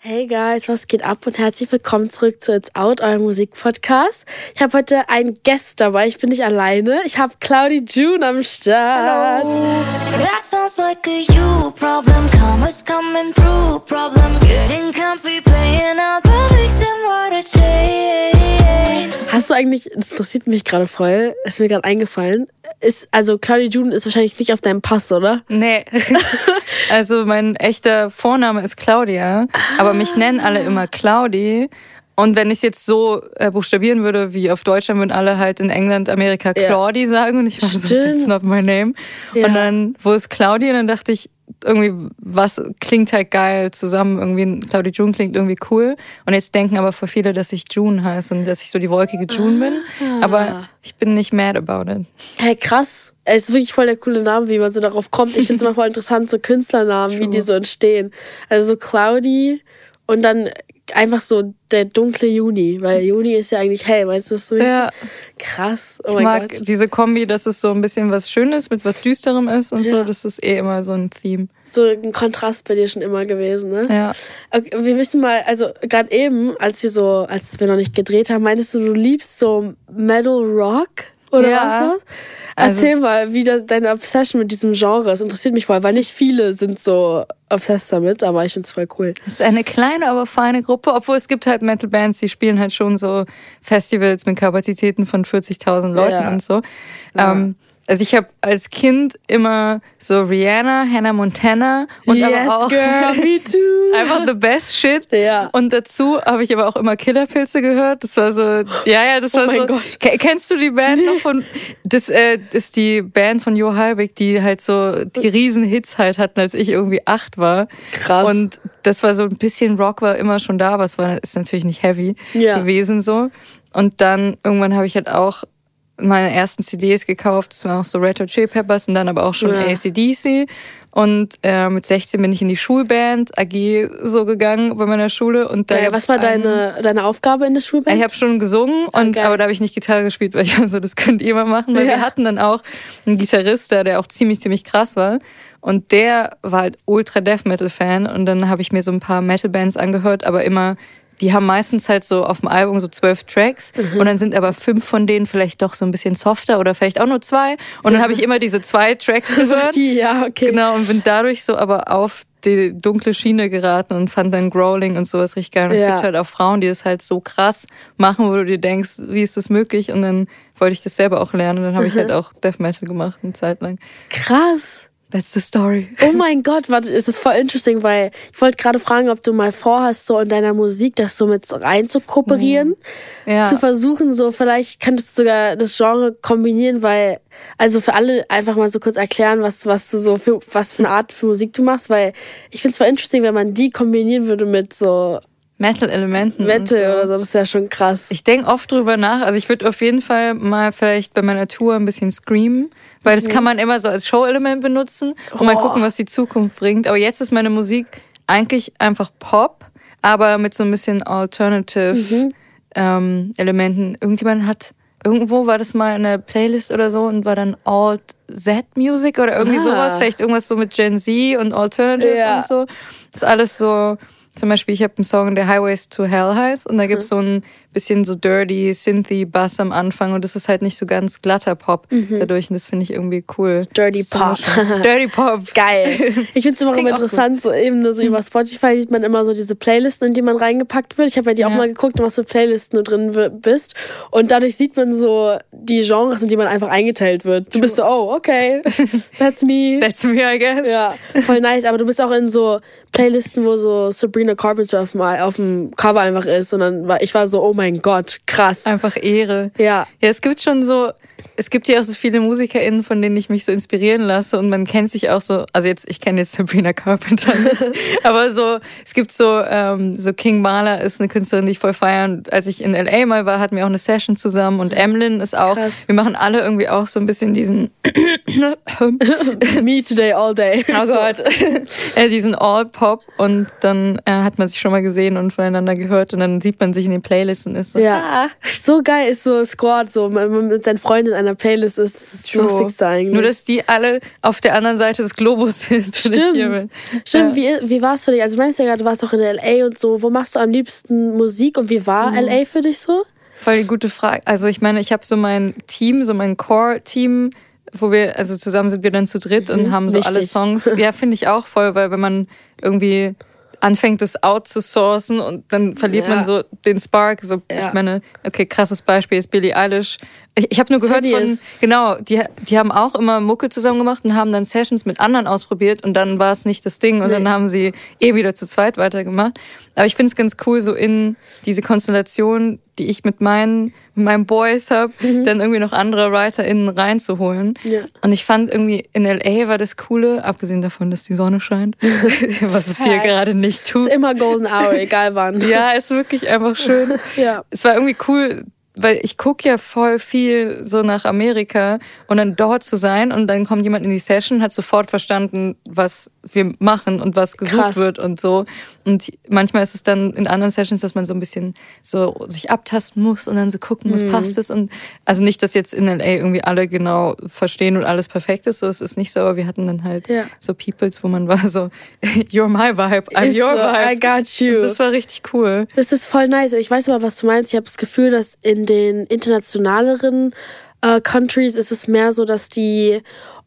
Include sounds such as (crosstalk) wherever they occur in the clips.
Hey guys, was geht ab und herzlich willkommen zurück zu It's Out, eurem Musikpodcast. Ich habe heute einen Gast dabei, ich bin nicht alleine. Ich habe Claudi June am Start. Hello. That sounds like a you problem. Commas coming through. Problem getting comfy, playing out the victim. What a change. Hast du eigentlich, das interessiert mich gerade voll, ist mir gerade eingefallen. Ist, also Claudi June ist wahrscheinlich nicht auf deinem Pass, oder? Nee. (laughs) also mein echter Vorname ist Claudia, aber mich nennen alle immer Claudi. Und wenn ich es jetzt so äh, buchstabieren würde wie auf Deutsch, dann würden alle halt in England, Amerika Ja. Claudi sagen. Und ich war so, Stimmt. it's not my name. Ja. Und dann, wo ist Claudi? Und dann dachte ich, irgendwie, was klingt halt geil zusammen. Irgendwie, Claudi June klingt irgendwie cool. Und jetzt denken aber voll viele, dass ich June heiße und dass ich so die wolkige June bin. Ah. Aber ich bin nicht mad about it. Hey, krass. Es ist wirklich voll der coole Name, wie man so darauf kommt. Ich finde es immer voll interessant, so Künstlernamen, wie die so entstehen. Also so Cloudy und dann einfach so der dunkle Juni, weil Juni ist ja eigentlich hell, weißt du das so? Ja. Krass. Oh Ich mag Gott. diese Kombi, dass es so ein bisschen was Schönes mit was Düsterem ist und Ja. so. Das ist eh immer so ein Theme. So ein Kontrast bei dir schon immer gewesen, ne? Ja. Okay, wir wissen mal, also gerade eben, als wir so, als wir noch nicht gedreht haben, meintest du, du liebst so Metal Rock oder Ja. was? Also- Erzähl mal, wie das, deine Obsession mit diesem Genre ist. Interessiert mich voll, weil nicht viele sind so obsessed damit, aber ich find's voll cool. Es ist eine kleine, aber feine Gruppe, obwohl es gibt halt Metal-Bands, die spielen halt schon so Festivals mit Kapazitäten von 40.000 Leuten Ja. und so. Ähm, also ich habe als Kind immer so Rihanna, Hannah Montana und yes, aber auch girl, me (laughs) too. einfach the best shit. Ja. Und dazu habe ich aber auch immer Killerpilze gehört. Das war so, ja, ja, das Oh war mein so. Gott. Ke- Kennst du die Band noch von? Das äh, ist die Band von Jo Halbig, die halt so die riesen Hits halt hatten, als ich irgendwie acht war. Krass. Und das war so ein bisschen Rock war immer schon da, aber es war ist natürlich nicht heavy Ja. gewesen so. Und dann irgendwann habe ich halt auch meine ersten CDs gekauft. Das waren auch so Red Hot Chili Peppers und dann aber auch schon Ja. ACDC. Und äh, mit 16 bin ich in die Schulband AG so gegangen bei meiner Schule. Und da Geil, was war einen- deine, deine Aufgabe in der Schulband? ich habe schon gesungen, und, Ah, aber da habe ich nicht Gitarre gespielt, weil ich (laughs) so, das könnt ihr mal machen. Weil Ja. wir hatten dann auch einen Gitarrist, da, der auch ziemlich, ziemlich krass war. Und der war halt ultra Death Metal Fan. Und dann habe ich mir so ein paar Metal Bands angehört, aber immer, die haben meistens halt so auf dem Album so zwölf Tracks. Mhm. Und dann sind aber fünf von denen vielleicht doch so ein bisschen softer oder vielleicht auch nur zwei. Und dann habe ich immer diese zwei Tracks (laughs) gehört. die, ja, okay. Genau, und bin dadurch so aber auf die dunkle Schiene geraten und fand dann Growling und sowas richtig geil. Und es Ja. gibt halt auch Frauen, die das halt so krass machen, wo du dir denkst, wie ist das möglich? Und dann wollte ich das selber auch lernen. Und dann habe ich halt auch Death Metal gemacht, eine Zeit lang. Krass. That's the story. (laughs) Oh mein Gott, warte, es ist voll interesting, weil ich wollte gerade fragen, ob du mal vorhast, so in deiner Musik das so mit rein zu kooperieren, Ja. zu versuchen, so vielleicht könntest du sogar das Genre kombinieren, weil, also für alle einfach mal so kurz erklären, was, was du so für, was für eine Art für Musik du machst, weil ich finde es voll interesting, wenn man die kombinieren würde mit so Metal-Elementen. und Metal so. oder so, das ist ja schon krass. Ich denke oft drüber nach. Also ich würde auf jeden Fall mal vielleicht bei meiner Tour ein bisschen screamen, weil das kann man immer so als Show-Element benutzen und mal gucken, was die Zukunft bringt. Aber jetzt ist meine Musik eigentlich einfach Pop, aber mit so ein bisschen Alternative ähm, Elementen. Irgendjemand hat irgendwo war das mal in einer Playlist oder so und war dann Alt Z Music oder irgendwie Ah. sowas, vielleicht irgendwas so mit Gen Z und Alternative Ja. und so. Das ist alles so zum Beispiel, ich habe einen Song, der Highways to Hell heißt und da gibt's so ein bisschen so dirty, synthy Bass am Anfang und das ist halt nicht so ganz glatter Pop dadurch und das finde ich irgendwie cool. Dirty So Pop. dirty Pop. (laughs) Geil. Ich finde es immer, auch interessant, so eben so (laughs) über Spotify sieht man immer so diese Playlisten, in die man reingepackt wird. Ich habe dir auch Ja. mal geguckt, was für Playlisten du drin bist. Und dadurch sieht man so die Genres, in die man einfach eingeteilt wird. Du bist so, oh, okay, (laughs) that's me. That's me, I guess. Ja, voll nice. Aber du bist auch in so Playlisten, wo so Sabrina Carpenter auf dem, auf dem Cover einfach ist. Und dann war ich war so, oh mein Gott, krass. Einfach Ehre. Ja. Ja, es gibt schon so, es gibt ja auch so viele MusikerInnen, von denen ich mich so inspirieren lasse und man kennt sich auch so, also jetzt, ich kenne jetzt (laughs) Sabrina Carpenter nicht, (laughs) aber so, es gibt so, ähm, so King Marla ist eine Künstlerin, die ich voll feiere und als ich in L.A. mal war, hatten wir auch eine Session zusammen und Emlyn ist auch, Krass. wir machen alle irgendwie auch so ein bisschen diesen, (laughs) Me today, all day. oh Gott, äh, diesen All-Pop und dann äh, hat man sich schon mal gesehen und voneinander gehört und dann sieht man sich in den Playlists und ist so, Ja. ah, So geil ist so Squad, so man- man mit seinen Freundinnen in einer Playlist ist, das, ist das True. Lustigste eigentlich. Nur, dass die alle auf der anderen Seite des Globus sind. Stimmt. Stimmt, wie, wie war es für dich? Also, du meinst ja gerade, du warst auch in L.A. und so. Wo machst du am liebsten Musik und wie war Mhm. L.A. für dich so? Voll die gute Frage. Also ich meine, ich habe so mein Team, so mein Core-Team, wo wir, also zusammen sind wir dann zu dritt und haben so alle wichtig. Songs. (laughs) Ja, finde ich auch voll, weil wenn man irgendwie anfängt, das outzusourcen und dann verliert Ja. man so den Spark. So, Ja. ich meine, okay, krasses Beispiel ist Billie Eilish. Ich, ich habe nur gehört von, Phineas. genau, die, die haben auch immer Mucke zusammen gemacht und haben dann Sessions mit anderen ausprobiert und dann war es nicht das Ding und Nee. dann haben sie eh wieder zu zweit weitergemacht. Aber ich finde es ganz cool, so in diese Konstellation, die ich mit meinen, mit meinen Boys habe, dann irgendwie noch andere WriterInnen reinzuholen. Mhm. Ja. Und ich fand irgendwie in LA war das Coole, abgesehen davon, dass die Sonne scheint, (laughs) (laughs) was es hier gerade nicht Ist tut. immer Golden Hour, egal wann. (laughs) Ja, ist wirklich einfach schön. Ja. Es war irgendwie cool, weil ich gucke ja voll viel so nach Amerika und dann dort zu sein und dann kommt jemand in die Session, hat sofort verstanden, was wir machen und was gesucht Krass. wird und so. Und manchmal ist es dann in anderen Sessions, dass man so ein bisschen so sich abtasten muss und dann so gucken Mhm. muss, passt es und also nicht, dass jetzt in LA irgendwie alle genau verstehen und alles perfekt ist, so es ist nicht so, aber wir hatten dann halt Ja. so Peoples, wo man war so, (laughs) you're my vibe, I'm Ist your so, vibe. I got you. Und das war richtig cool. Das ist voll nice. Ich weiß aber, was du meinst. Ich habe das Gefühl, dass in den internationaleren äh, Countries ist es mehr so, dass die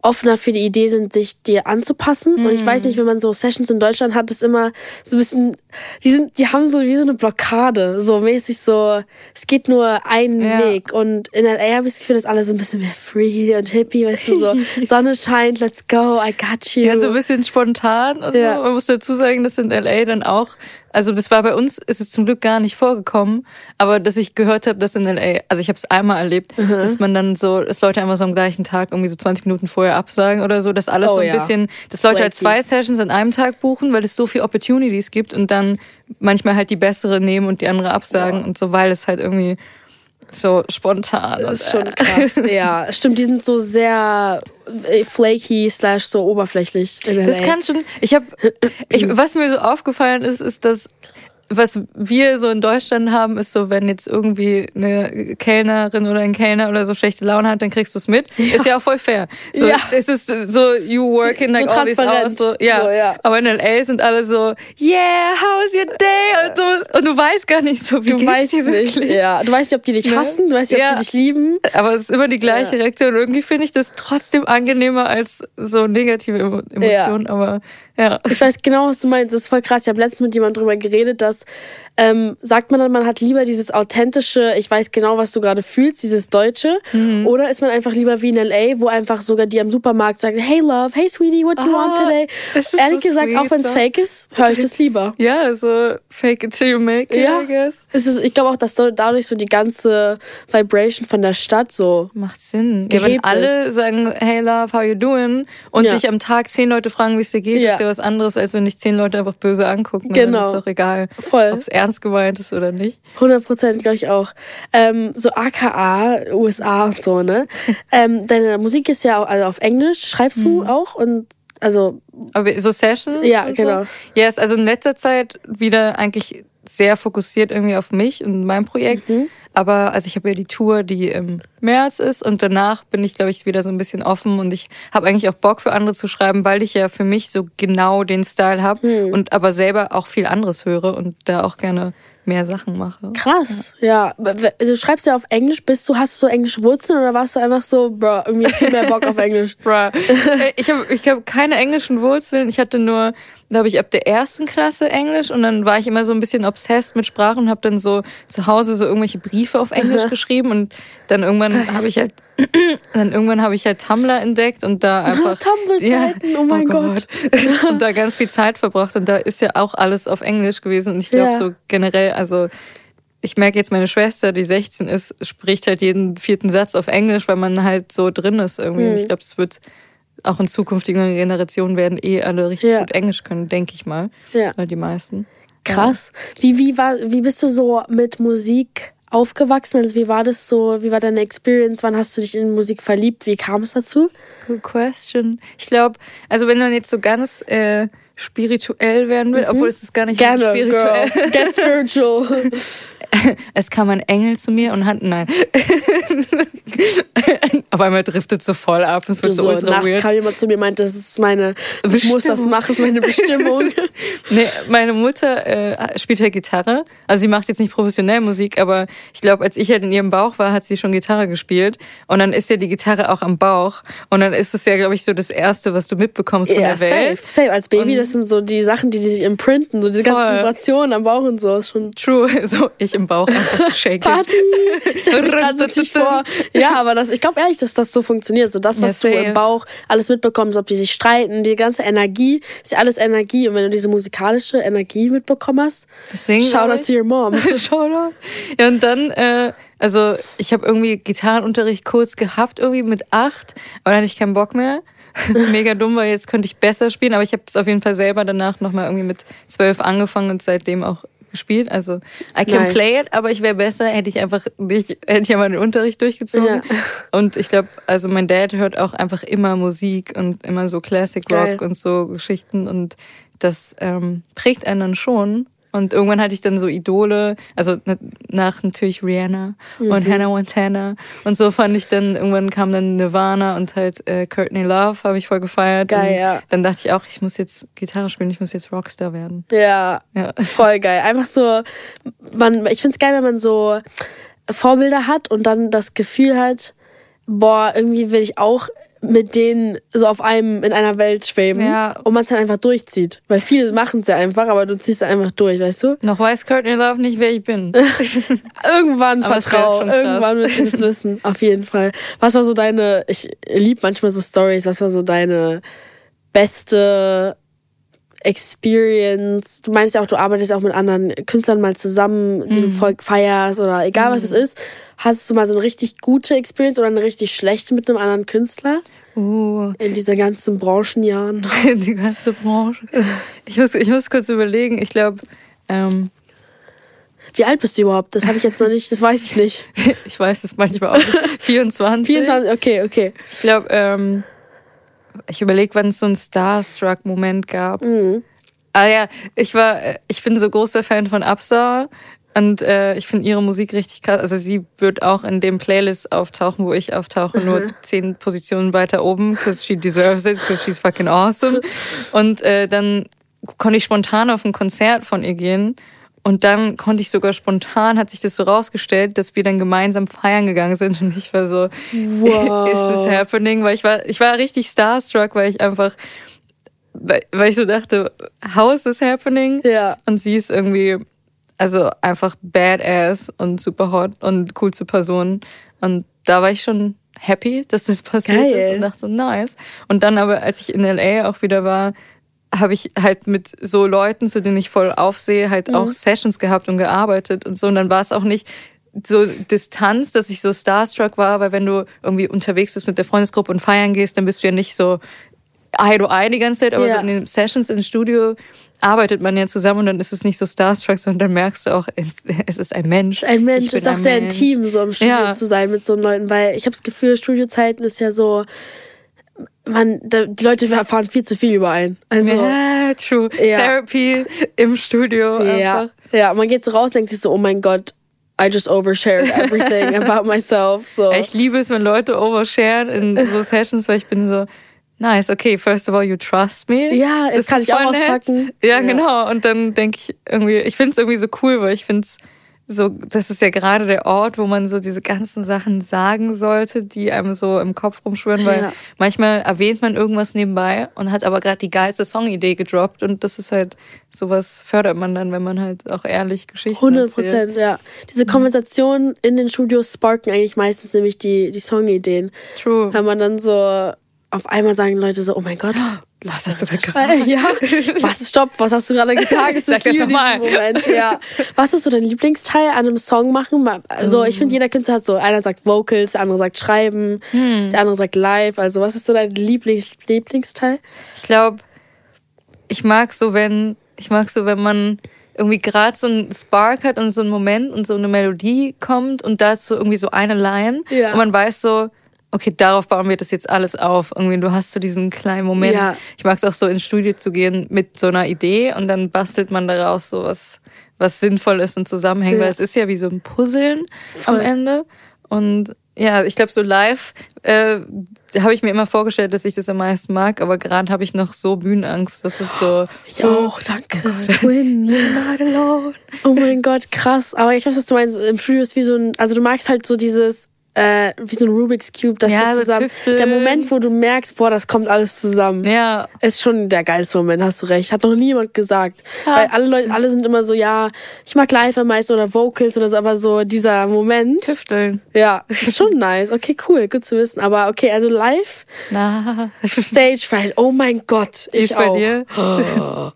offener für die Idee sind, sich dir anzupassen. Und ich weiß nicht, wenn man so Sessions in Deutschland hat, ist immer so ein bisschen, die sind, die haben so wie so eine Blockade, so mäßig so, es geht nur einen Ja. Weg. Und in LA habe ich das Gefühl, dass alle so ein bisschen mehr free und hippie, weißt du, so (laughs) Sonne scheint, let's go, I got you. Ja, so ein bisschen spontan und Ja. so. Man muss dazu sagen, dass in LA dann auch, also das war bei uns, ist es zum Glück gar nicht vorgekommen, aber dass ich gehört habe, dass in LA, also ich habe es einmal erlebt, dass man dann so, dass Leute einfach so am gleichen Tag irgendwie so 20 Minuten vorher absagen oder so, dass alles Oh so ein ja. bisschen, dass Leute halt zwei Sessions an einem Tag buchen, weil es so viel Opportunities gibt und dann manchmal halt die bessere nehmen und die andere absagen und so, weil es halt irgendwie so spontan Das ist schon krass. (laughs) ja, stimmt, die sind so sehr äh, flaky slash so oberflächlich. Das kann schon. Ich habe, was mir so aufgefallen ist, ist, dass was wir so in Deutschland haben, ist so, wenn jetzt irgendwie eine Kellnerin oder ein Kellner oder so schlechte Laune hat, dann kriegst du es mit. Ist ja auch voll fair. So, Ja. es ist so, you working So like all these hours. So, ja. So, ja. Aber in LA sind alle so, yeah, how's your day? Und, so, und du weißt gar nicht so, wie du weißt dir nicht. wirklich. Ja, du weißt nicht, ob die dich Ne? hassen, du weißt nicht, ob Ja. die dich lieben. Aber es ist immer die gleiche Ja. Reaktion. Irgendwie finde ich das trotzdem angenehmer als so negative Emo- Emotionen. Aber ja. Ich weiß genau, was du meinst. Das ist voll krass. Ich habe letztens mit jemandem drüber geredet, dass ähm, sagt man dann, man hat lieber dieses authentische, ich weiß genau, was du gerade fühlst, dieses Deutsche, Mhm. oder ist man einfach lieber wie in LA, wo einfach sogar die am Supermarkt sagen, hey Love, hey Sweetie, what do you want Ah, today? es ist Ehrlich so gesagt, sweet, auch wenn es fake ist, höre ich das lieber. (laughs) Ja, so fake it till you make it, Ja. I guess. Es ist, ich glaube auch, dass dadurch so die ganze Vibration von der Stadt so. Macht Sinn. Ja, wenn alle ist. sagen, hey love, how you doing? Und Ja. dich am Tag zehn Leute fragen, wie es dir geht, Ja. Ja was anderes, als wenn dich zehn Leute einfach böse angucken. Dann Genau. ist doch egal, ob es ernst gemeint ist oder nicht. 100 Prozent, glaube ich auch. Ähm, so AKA, USA und so, ne? (laughs) ähm, deine Musik ist ja auch, also auf Englisch, schreibst Mhm. du auch? Und also, Aber so Sessions? Ja, genau. So? Yes, also in letzter Zeit wieder eigentlich sehr fokussiert irgendwie auf mich und mein Projekt. Mhm. Aber also ich habe ja die Tour, die im März ist und danach bin ich, glaube ich, wieder so ein bisschen offen und ich habe eigentlich auch Bock für andere zu schreiben, weil ich ja für mich so genau den Style habe Mhm. und aber selber auch viel anderes höre und da auch gerne mehr Sachen mache. krass, ja. Also, du schreibst ja auf Englisch, bist du, hast du so englische Wurzeln oder warst du einfach so, bro, irgendwie viel mehr Bock auf Englisch? (laughs) Bruh. Ey, ich habe ich hab keine englischen Wurzeln. Ich hatte nur, glaube ich, ab der ersten Klasse Englisch und dann war ich immer so ein bisschen obsessed mit Sprachen und habe dann so zu Hause so irgendwelche Briefe auf Englisch geschrieben und dann irgendwann habe ich halt (clears throat) dann irgendwann habe ich halt Tumblr entdeckt und da einfach Tumblr-Zeiten, oh mein Gott. (laughs) und da ganz viel Zeit verbracht und da ist ja auch alles auf Englisch gewesen und ich glaube Ja. so generell, also ich merke jetzt, meine Schwester, die 16 ist, spricht halt jeden vierten Satz auf Englisch, weil man halt so drin ist irgendwie. Hm. Ich glaube, es wird auch in zukünftigen Generationen werden eh alle richtig Ja. gut Englisch können, denke ich mal. Ja. Oder die meisten. Krass. Wie, wie, war, wie bist du so mit Musik aufgewachsen? Also wie war das so? Wie war deine Experience? Wann hast du dich in Musik verliebt? Wie kam es dazu? Good question. Ich glaube, also wenn man jetzt so ganz äh, spirituell werden will, obwohl es ist gar nicht Mhm. Gerne, spirituell. girl. Get (laughs) spiritual. (laughs) es kam ein Engel zu mir und hat, nein. (laughs) Auf einmal driftet so voll ab. Es wird so, so ultra nachts weird. kam jemand zu mir und meinte, das ist meine, ich muss das Bestimmung. machen, das ist meine Bestimmung. (laughs) Nee, meine Mutter äh, spielt halt Gitarre. Also sie macht jetzt nicht professionell Musik, aber ich glaube, als ich halt in ihrem Bauch war, hat sie schon Gitarre gespielt. Und dann ist ja die Gitarre auch am Bauch. Und dann ist es ja, glaube ich, so das Erste, was du mitbekommst von ja, der Welt. safe. Safe. Als Baby, das sind so die Sachen, die, die sich imprinten, so diese ganzen Voll. Vibrationen am Bauch und so. Ist schon True. So, ich im Bauch einfach shaking. Party. Stell mich gerade so vor. Ja, aber das, ich glaube ehrlich, dass das so funktioniert. So das, was Ja, du im Bauch alles mitbekommst, ob die sich streiten, die ganze Energie, ist ja alles Energie. Und wenn du diese musikalische Energie mitbekommen hast, Deswegen shout out to your mom. (laughs) Shoutout. Ja, und dann, äh, also ich habe irgendwie Gitarrenunterricht kurz gehabt, irgendwie mit acht, aber dann hatte ich keinen Bock mehr. (laughs) Mega dumm, weil jetzt könnte ich besser spielen, aber ich habe es auf jeden Fall selber danach nochmal irgendwie mit zwölf angefangen und seitdem auch gespielt. Also I can Nice. play it, aber ich wäre besser, hätte ich einfach nicht, hätte ich einfach den Unterricht durchgezogen. Ja. (laughs) Und ich glaube, also mein Dad hört auch einfach immer Musik und immer so Classic Geil. Rock und so Geschichten und das ähm, prägt einen dann schon. Und irgendwann hatte ich dann so Idole, also na- nach natürlich Rihanna Mhm. und Hannah Montana. Und so fand ich dann, irgendwann kam dann Nirvana und halt äh, Courtney Love habe ich voll gefeiert. Geil, und ja. Dann dachte ich auch, ich muss jetzt Gitarre spielen, ich muss jetzt Rockstar werden. Ja, Ja. voll geil. Einfach so, man, ich find's geil, wenn man so Vorbilder hat und dann das Gefühl hat, boah, irgendwie will ich auch mit denen so auf einem in einer Welt schweben Ja. und man es dann einfach durchzieht. Weil viele machen es ja einfach, aber du ziehst es einfach durch, weißt du? Noch weiß Courtney Love nicht, wer ich bin. (laughs) Irgendwann Aber es wär vertrau, schon krass. irgendwann willst du das (laughs) wissen, auf jeden Fall. Was war so deine, ich lieb manchmal so Stories, was war so deine beste Experience? Du meinst ja auch, du arbeitest auch mit anderen Künstlern mal zusammen, die Mhm. du voll feierst oder egal was es ist. Hast du mal so eine richtig gute Experience oder eine richtig schlechte mit einem anderen Künstler Uh. in dieser ganzen Branchenjahren? (laughs) die ganze Branche. Ich muss, ich muss kurz überlegen. Ich glaube, ähm, Wie alt bist du überhaupt? Das habe ich jetzt noch nicht, das weiß ich nicht. (laughs) ich weiß es manchmal auch nicht. (laughs) 24. 24, okay, okay. Ich glaube, ähm, ich überlege, wann es so einen Starstruck-Moment gab. Mhm. Ah ja, ich war, äh, ich bin so großer Fan von Upstar und äh, ich finde ihre Musik richtig krass. Also sie wird auch in dem Playlist auftauchen, wo ich auftauche, Mhm. nur zehn Positionen weiter oben, because she deserves it, because she's fucking awesome. Und äh, dann konnte ich spontan auf ein Konzert von ihr gehen. Und dann konnte ich sogar spontan, hat sich das so rausgestellt, dass wir dann gemeinsam feiern gegangen sind. Und ich war so, (laughs) Wow. ist this happening? Weil ich war, ich war richtig starstruck, weil ich einfach, weil, weil ich so dachte, how is this happening? Ja. Und sie ist irgendwie, also einfach badass und super hot und coolste Person. Und da war ich schon happy, dass das passiert Geil. ist und dachte so, nice. Und dann aber, als ich in LA auch wieder war, habe ich halt mit so Leuten, zu denen ich voll aufsehe, halt auch Sessions gehabt und gearbeitet und so. Und dann war es auch nicht so Distanz, dass ich so starstruck war, weil wenn du irgendwie unterwegs bist mit der Freundesgruppe und feiern gehst, dann bist du ja nicht so Eye to Eye die ganze Zeit, aber Ja. so in den Sessions im Studio arbeitet man ja zusammen und dann ist es nicht so starstruck, sondern dann merkst du auch, es, es ist ein Mensch. Ein Mensch ist auch sehr Mensch. intim, so im Studio Ja. zu sein mit so Leuten, weil ich habe das Gefühl, Studiozeiten ist ja so, man, die Leute erfahren viel zu viel über einen. Also, ja. Ja, true. Ja. Therapy im Studio Ja, einfach. man geht so raus, denkt sich so, oh mein Gott, I just overshared everything (laughs) about myself. So. Ich liebe es, wenn Leute oversharen in so (laughs) Sessions, weil ich bin so, nice, okay, first of all, you trust me. Ja, das kann ich auch nett. auspacken. Ja, Ja. genau. Und dann denke ich irgendwie, ich finde es irgendwie so cool, weil ich finde es so, das ist ja gerade der Ort, wo man so diese ganzen Sachen sagen sollte, die einem so im Kopf rumschwirren, weil Ja. manchmal erwähnt man irgendwas nebenbei und hat aber gerade die geilste Songidee gedroppt und das ist halt, sowas fördert man dann, wenn man halt auch ehrlich Geschichten 100 erzählt. Prozent, ja. Diese Konversationen in den Studios sparken eigentlich meistens nämlich die, die Songideen. True. Wenn man dann so auf einmal sagen Leute so, oh mein Gott, (gasps) Was hast du gerade Äh, Ja. (laughs) Was, stopp, was hast du gerade gesagt? Das Sag das liebe noch mal. diesen Moment, ja. (laughs) Was ist so dein Lieblingsteil an einem Song machen? Also, ich finde, jeder Künstler hat so, einer sagt Vocals, der andere sagt Schreiben, der andere sagt Live. Also, was ist so dein Lieblings Lieblingsteil? Ich glaube, ich mag so, wenn ich mag so, wenn man irgendwie gerade so einen Spark hat und so einen Moment und so eine Melodie kommt und dazu irgendwie so eine Line Ja. und man weiß so, okay, darauf bauen wir das jetzt alles auf. Irgendwie du hast so diesen kleinen Moment. Ja. Ich mag es auch so ins Studio zu gehen mit so einer Idee und dann bastelt man daraus so was, was sinnvoll ist und zusammenhängt, Ja. weil es ist ja wie so ein Puzzeln am Voll. Ende. Und ja, ich glaube, so live äh, habe ich mir immer vorgestellt, dass ich das am meisten mag, aber gerade habe ich noch so Bühnenangst, dass es so. Ich auch, danke. (laughs) Not alone. Oh mein Gott, krass. Aber ich weiß, was du meinst. Im Studio ist wie so ein, also du magst halt so dieses, äh, wie so ein Rubik's Cube, das Ja, so zusammen. tüfteln. der Moment, wo du merkst, boah, das kommt alles zusammen. Ja, Ist schon der geilste Moment, hast du recht. Hat noch niemand gesagt. Weil alle Leute, alle sind immer so, ja, ich mag live am meisten oder Vocals oder so, aber so dieser Moment. tüfteln. Ja, ist schon nice. Okay, cool, gut zu wissen. Aber okay, also live, Na, Stage Fright, oh mein Gott. Ich ist bei auch. dir?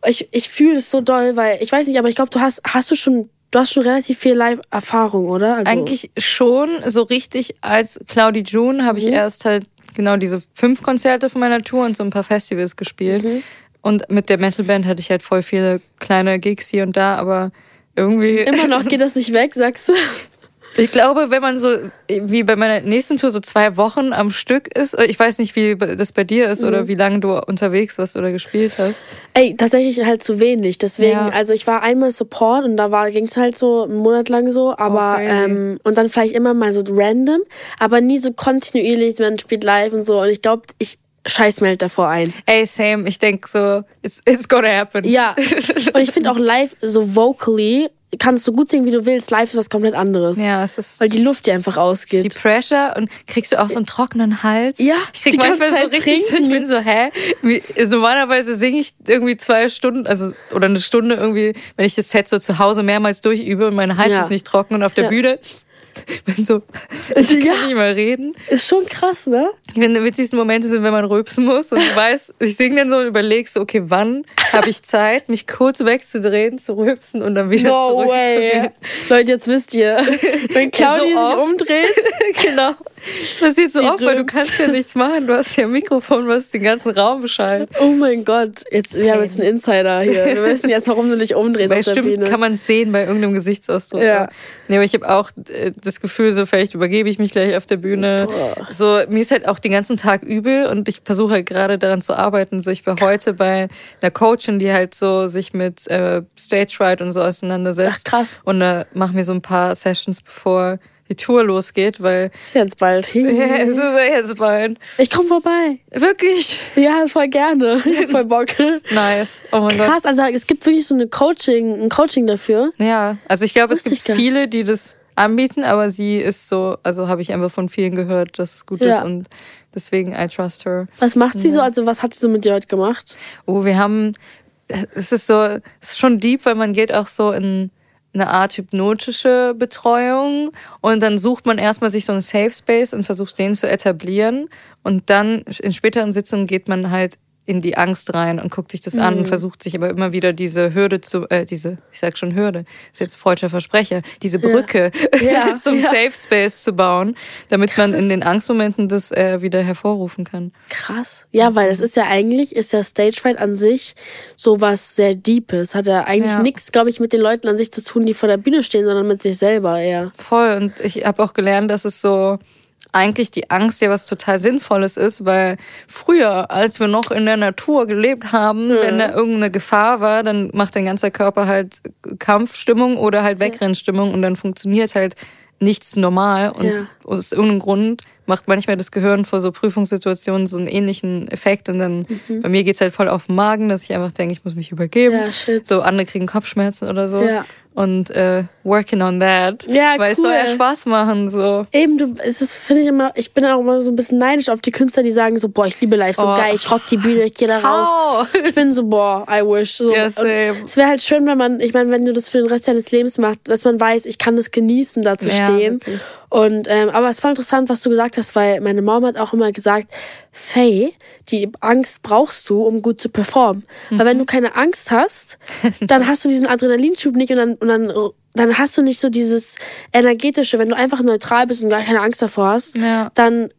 Ich, ich fühle es so doll, weil ich weiß nicht, aber ich glaube, du hast, hast du schon, du hast schon relativ viel Live-Erfahrung, oder? Also, Eigentlich schon so richtig als Claudi June habe Mhm. ich erst halt genau diese fünf Konzerte von meiner Tour und so ein paar Festivals gespielt. Mhm. Und mit der Metalband hatte ich halt voll viele kleine Gigs hier und da, aber irgendwie. Immer noch (laughs) geht das nicht weg, sagst du? Ich glaube, wenn man so wie bei meiner nächsten Tour so zwei Wochen am Stück ist, ich weiß nicht, wie das bei dir ist Mhm. oder wie lange du unterwegs warst oder gespielt hast. Ey, tatsächlich halt zu wenig. Deswegen, Ja. also ich war einmal Support und da war ging's halt so einen Monat lang so, aber crazy. ähm, und dann vielleicht immer mal so random, aber nie so kontinuierlich, man spielt live und so. Und ich glaube, ich scheiß mir halt davor ein. Ey, same, ich denk so, it's, it's gonna happen. Ja. (laughs) und ich finde auch live so vocally kannst du gut singen, wie du willst. Live ist was komplett anderes. Ja, es ist Weil die Luft dir einfach ausgeht. die Pressure und kriegst du auch so einen trockenen Hals? Ja, ich krieg manchmal so richtig, so, ich bin so, hä? Wie, normalerweise singe ich irgendwie zwei Stunden, also oder eine Stunde irgendwie, wenn ich das Set so zu Hause mehrmals durchübe und mein Hals Ja. ist nicht trocken und auf der Ja. Bühne (laughs) bin so, ich kann Ja. nicht mal reden. ist schon krass, ne? Ich finde, die witzigsten Momente sind, wenn man rülpsen muss und du (laughs) weißt, ich singe dann so und überlegst, so, okay, wann habe ich Zeit, mich kurz wegzudrehen, zu rülpsen und dann wieder No zurück way. Leute, jetzt wisst ihr, (laughs) wenn Claudia sich oft. umdreht, genau. Das passiert so Sie oft, weil du kannst ja nichts machen. Du hast ja ein Mikrofon, was den ganzen Raum Bescheid. oh mein Gott, jetzt, wir haben jetzt einen Insider hier. Wir wissen jetzt, warum du dich umdrehst Weil auf stimmt, Bühne. kann man es sehen bei irgendeinem Gesichtsausdruck. Ja. Nee, aber ich habe auch äh, das Gefühl, so vielleicht übergebe ich mich gleich auf der Bühne. Boah. So, mir ist halt auch den ganzen Tag übel und ich versuche halt gerade daran zu arbeiten. So, ich war heute bei einer Coachin, die halt so sich mit äh, Stage Fright und so auseinandersetzt. Ach, krass. Und da machen wir so ein paar Sessions, bevor die Tour losgeht, weil ist jetzt bald. (laughs) ja, es ist ja jetzt bald. Ich komme vorbei. Wirklich Ja, voll gerne. (laughs) (laughs) Voll Bock. nice. Oh mein Gott. Krass, also es gibt wirklich so eine Coaching, ein Coaching dafür. Ja, also ich glaube, es gibt viele, die das anbieten, aber sie ist so, also habe ich einfach von vielen gehört, dass es gut Ja. ist und deswegen I trust her. Was macht sie so? Also was hat sie so mit dir heute gemacht? Oh, wir haben, es ist so, es ist schon deep, weil man geht auch so in eine Art hypnotische Betreuung. Und dann sucht man erstmal sich so einen Safe Space und versucht den zu etablieren. Und dann in späteren Sitzungen geht man halt in die Angst rein und guckt sich das an Mhm. und versucht sich aber immer wieder diese Hürde zu, äh, diese, ich sag schon Hürde, ist jetzt freudscher Versprecher, diese Brücke Ja, (laughs) zum ja. Safe Space zu bauen, damit man in den Angstmomenten das äh, wieder hervorrufen kann. Krass. Ja, weil das ist ja eigentlich, ist ja Stage Fright an sich so was sehr Deepes. Hat ja eigentlich Ja. nichts, glaube ich, mit den Leuten an sich zu tun, die vor der Bühne stehen, sondern mit sich selber eher. Voll. Und ich habe auch gelernt, dass es so eigentlich die Angst ja was total Sinnvolles ist, weil früher, als wir noch in der Natur gelebt haben, wenn da irgendeine Gefahr war, dann macht dein ganzer Körper halt Kampfstimmung oder halt Wegrennstimmung und dann funktioniert halt nichts normal und Ja. aus irgendeinem Grund macht manchmal das Gehirn vor so Prüfungssituationen so einen ähnlichen Effekt und dann bei mir geht's halt voll auf den Magen, dass ich einfach denke, ich muss mich übergeben. Ja. So andere kriegen Kopfschmerzen oder so. Ja. Und äh, working on that. Ja, Weil es soll ja cool. Spaß machen, so. Eben, du, es ist, finde ich immer, ich bin auch immer so ein bisschen neidisch auf die Künstler, die sagen so, boah, ich liebe live, so Oh. geil, ich rock die Bühne, ich gehe da rauf. Ich bin so, boah, I wish. So. Und same. Es wäre halt schön, wenn man, ich meine, wenn du das für den Rest deines Lebens machst, dass man weiß, ich kann das genießen, da zu Ja, stehen. wirklich. Und ähm, aber es war interessant, was du gesagt hast, weil meine Mom hat auch immer gesagt, Faye, die Angst brauchst du, um gut zu performen. Weil Mhm. wenn du keine Angst hast, (laughs) dann hast du diesen Adrenalinschub nicht und dann, und dann, dann hast du nicht so dieses energetische, wenn du einfach neutral bist und gar keine Angst davor hast, Ja. dann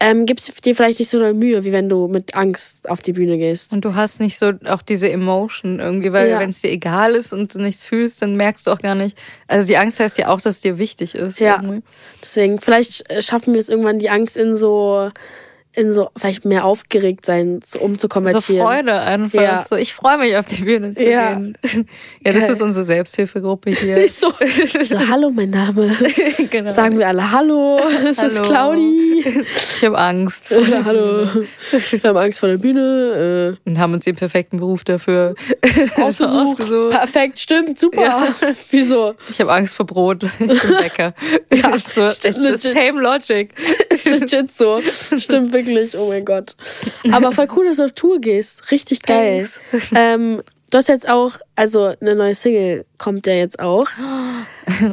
ähm, gibst du dir vielleicht nicht so eine Mühe, wie wenn du mit Angst auf die Bühne gehst. Und du hast nicht so auch diese Emotion irgendwie, weil Ja. wenn es dir egal ist und du nichts fühlst, dann merkst du auch gar nicht. Also die Angst heißt ja auch, dass es dir wichtig ist. Ja. irgendwie. Deswegen, vielleicht schaffen wir es irgendwann, die Angst in so in so vielleicht mehr aufgeregt sein, so, um zu So konvertieren. Freude einfach. Ja. So, ich freue mich auf die Bühne zu Ja. gehen. (laughs) Ja, das Geil. ist unsere Selbsthilfegruppe hier. (laughs) So, so, (laughs) hallo, mein Name. Genau. Sagen wir alle Hallo, es ist. Claudi. Ich habe Angst. vor der hallo. Bühne. Wir haben Angst vor der Bühne. Und haben uns den perfekten Beruf dafür Äh, ausgesucht. Perfekt, stimmt, super. Ja. Wieso? Ich habe Angst vor Brot. Ich bin Bäcker. Ja, so, stimmt, it's the legit. same logic. Ist legit so. Stimmt wirklich. Oh mein Gott. Aber voll cool, dass du auf Tour gehst. Richtig geil. Ähm, du hast jetzt auch, also eine neue Single kommt ja jetzt auch.